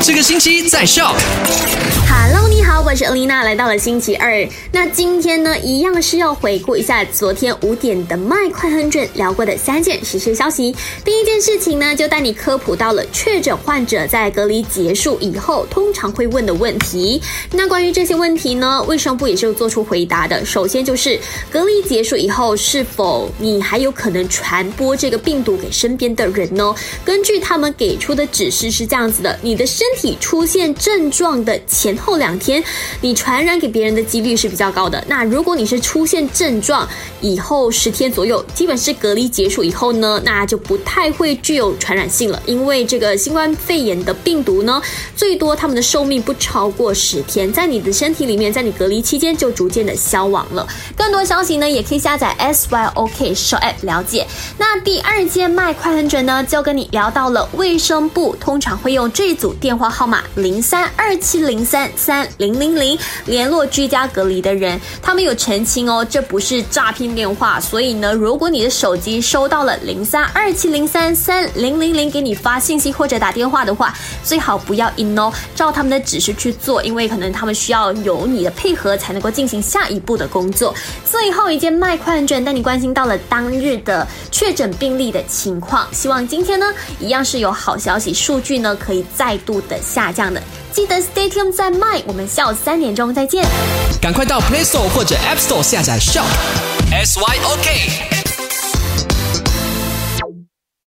这个星期在笑。是 Alina，来到了星期二。那今天呢，一样是要回顾一下昨天五点的麦快很准聊过的三件实时消息。第一件事情呢，就带你科普到了确诊患者在隔离结束以后通常会问的问题。那关于这些问题呢，卫生部也是有做出回答的。首先就是隔离结束以后，是否你还有可能传播这个病毒给身边的人呢？根据他们给出的指示是这样子的：你的身体出现症状的前后两天，你传染给别人的几率是比较高的。那如果你是出现症状以后十天左右，基本是隔离结束以后呢，那就不太会具有传染性了。因为这个新冠肺炎的病毒呢，最多它们的寿命不超过十天，在你的身体里面，在你隔离期间就逐渐的消亡了。更多消息呢，也可以下载 SYOK Show App 了解。那第二件麦快很准呢，就跟你聊到了卫生部通常会用这组电话号码零三二七零三三零零零联络居家隔离的人，他们有澄清哦，这不是诈骗电话。所以呢，如果你的手机收到了零三二七零三三零零零给你发信息或者打电话的话，最好不要 in 哦，照他们的指示去做，因为可能他们需要有你的配合才能够进行下一步的工作。最后一件卖快很准带你关心到了当日的确诊病例的情况，希望今天呢一样是有好消息，数据呢可以再度的下降的。记得 Stay tuned 在卖，我们下午三点钟再见。赶快到 Play Store 或者 App Store 下载 Shop S Y O K。